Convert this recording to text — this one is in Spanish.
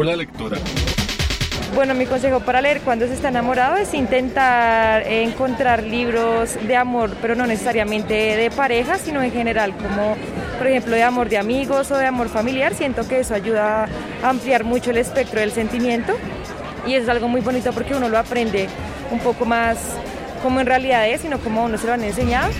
por la lectura. Bueno, mi consejo para leer cuando se está enamorado es intentar encontrar libros de amor, pero no necesariamente de pareja, sino en general, como por ejemplo de amor de amigos o de amor familiar. Siento que eso ayuda a ampliar mucho el espectro del sentimiento y es algo muy bonito porque uno lo aprende un poco más como en realidad es, sino como uno se lo han enseñado.